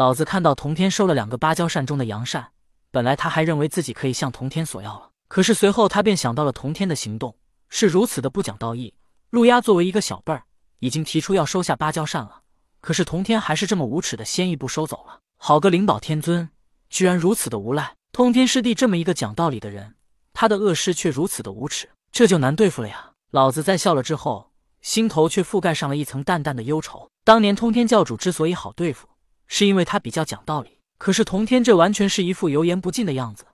老子看到童天收了两个芭蕉扇中的阳扇，本来他还认为自己可以向童天索要了，可是随后他便想到了童天的行动是如此的不讲道义。陆压作为一个小辈儿，已经提出要收下芭蕉扇了，可是童天还是这么无耻的先一步收走了。好个灵宝天尊，居然如此的无赖！通天师弟这么一个讲道理的人，他的恶师却如此的无耻，这就难对付了呀！老子在笑了之后，心头却覆盖上了一层淡淡的忧愁。当年通天教主之所以好对付，是因为他比较讲道理。可是童天这完全是一副油盐不进的样子，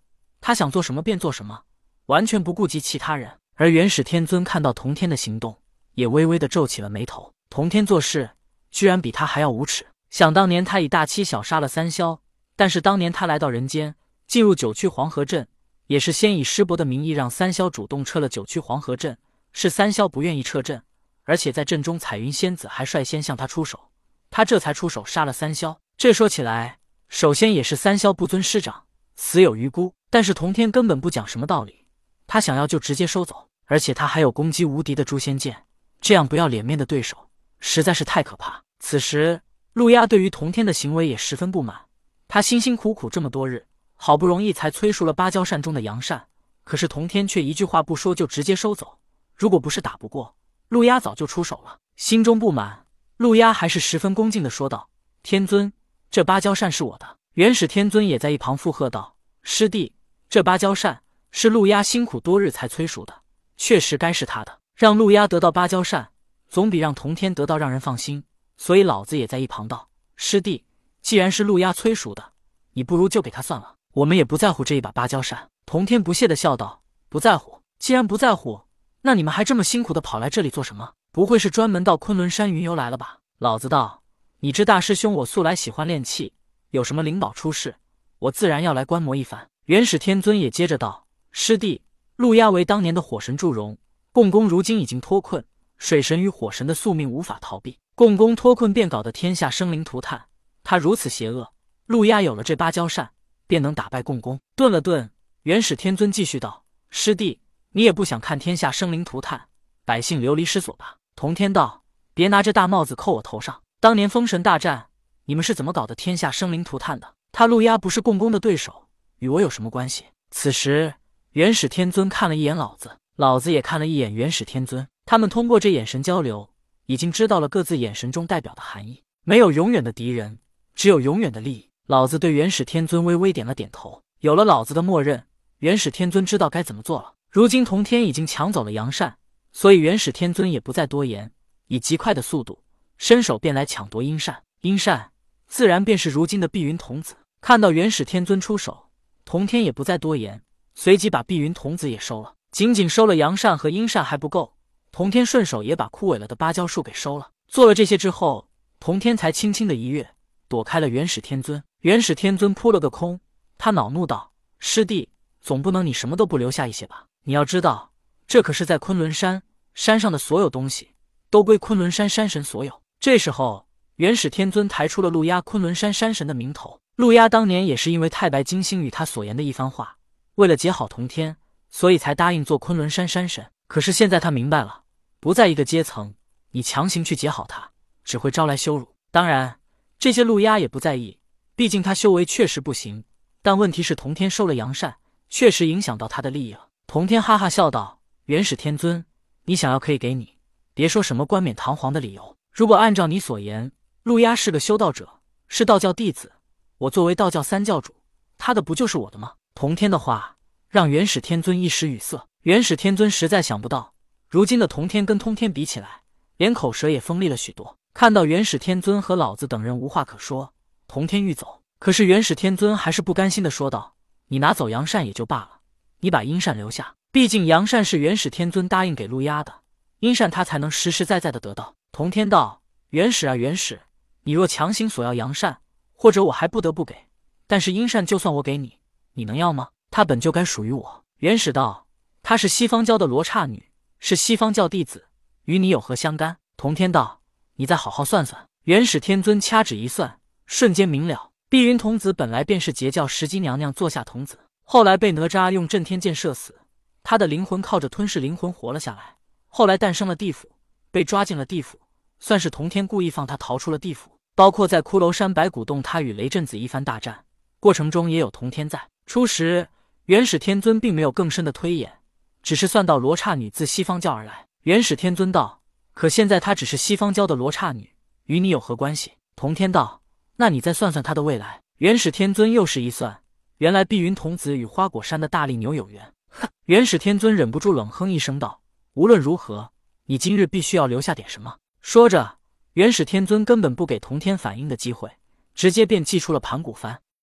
他想做什么便做什么，完全不顾及其他人。而元始天尊看到童天的行动，也微微的皱起了眉头。童天做事居然比他还要无耻。想当年他以大欺小杀了三霄，但是当年他来到人间，进入九曲黄河镇，也是先以师伯的名义让三霄主动撤了九曲黄河镇，是三霄不愿意撤镇，而且在阵中彩云仙子还率先向他出手，他这才出手杀了三霄。这说起来，首先也是三霄不尊师长，死有余辜。但是童天根本不讲什么道理，他想要就直接收走，而且他还有攻击无敌的诛仙剑，这样不要脸面的对手实在是太可怕。此时，陆压对于童天的行为也十分不满，他辛辛苦苦这么多日，好不容易才催熟了芭蕉扇中的阳扇，可是童天却一句话不说就直接收走。如果不是打不过，陆压早就出手了。心中不满，陆压还是十分恭敬的说道：“天尊。”这芭蕉扇是我的，元始天尊也在一旁附和道：“师弟，这芭蕉扇是陆压辛苦多日才催熟的，确实该是他的。让陆压得到芭蕉扇，总比让童天得到让人放心。所以老子也在一旁道：师弟，既然是陆压催熟的，你不如就给他算了，我们也不在乎这一把芭蕉扇。”童天不屑的笑道：“不在乎？既然不在乎，那你们还这么辛苦的跑来这里做什么？不会是专门到昆仑山云游来了吧？”老子道。你知大师兄，我素来喜欢练气，有什么灵宝出世，我自然要来观摩一番。元始天尊也接着道：“师弟，陆压为当年的火神祝融，共工如今已经脱困，水神与火神的宿命无法逃避，共工脱困便搞得天下生灵涂炭。他如此邪恶，陆压有了这芭蕉扇，便能打败共工。”顿了顿，元始天尊继续道：“师弟，你也不想看天下生灵涂炭，百姓流离失所吧？”童天道：“别拿这大帽子扣我头上。”当年封神大战，你们是怎么搞得天下生灵涂炭的？他陆压不是共工的对手，与我有什么关系？此时，元始天尊看了一眼老子，老子也看了一眼元始天尊。他们通过这眼神交流，已经知道了各自眼神中代表的含义。没有永远的敌人，只有永远的利益。老子对元始天尊微微点了点头。有了老子的默认，元始天尊知道该怎么做了。如今童天已经抢走了杨善，所以元始天尊也不再多言，以极快的速度。伸手便来抢夺阴扇，阴扇自然便是如今的碧云童子。看到元始天尊出手，童天也不再多言，随即把碧云童子也收了。仅仅收了阳扇和阴扇还不够，童天顺手也把枯萎了的芭蕉树给收了。做了这些之后，童天才轻轻的一跃，躲开了元始天尊。元始天尊扑了个空，他恼怒道：“师弟，总不能你什么都不留下一些吧？你要知道，这可是在昆仑山山上的所有东西，都归昆仑山山神所有。”这时候，元始天尊抬出了陆压昆仑山山神的名头。陆压当年也是因为太白金星与他所言的一番话，为了结好同天，所以才答应做昆仑山山神。可是现在他明白了，不在一个阶层，你强行去结好他，只会招来羞辱。当然，这些陆压也不在意，毕竟他修为确实不行。但问题是，同天收了阳善，确实影响到他的利益了。同天哈哈笑道：“元始天尊，你想要可以给你，别说什么冠冕堂皇的理由。”如果按照你所言，陆压是个修道者，是道教弟子，我作为道教三教主，他的不就是我的吗？同天的话让元始天尊一时语塞。元始天尊实在想不到，如今的同天跟通天比起来，连口舌也锋利了许多。看到元始天尊和老子等人无话可说，同天欲走，可是元始天尊还是不甘心的说道：“你拿走阳善也就罢了，你把阴扇留下，毕竟阳善是元始天尊答应给陆压的，阴扇他才能实实在在的得到。”同天道：“元始啊，元始，你若强行索要阳善，或者我还不得不给。但是阴善就算我给你，你能要吗？他本就该属于我。”元始道：“她是西方教的罗刹女，是西方教弟子，与你有何相干？”同天道：“你再好好算算。”元始天尊掐指一算，瞬间明了。碧云童子本来便是截教石矶娘娘座下童子，后来被哪吒用震天剑射死，他的灵魂靠着吞噬灵魂活了下来，后来诞生了地府，被抓进了地府。算是同天故意放他逃出了地府。包括在骷髅山白骨洞，他与雷震子一番大战过程中也有童天在。初时，元始天尊并没有更深的推演，只是算到罗刹女自西方教而来。元始天尊道：“可现在她只是西方教的罗刹女，与你有何关系？”童天道：“那你再算算她的未来。”元始天尊又是一算，原来碧云童子与花果山的大力牛有缘。哼！元始天尊忍不住冷哼一声道：“无论如何，你今日必须要留下点什么。”说着，元始天尊根本不给同天反应的机会，直接便祭出了盘古幡。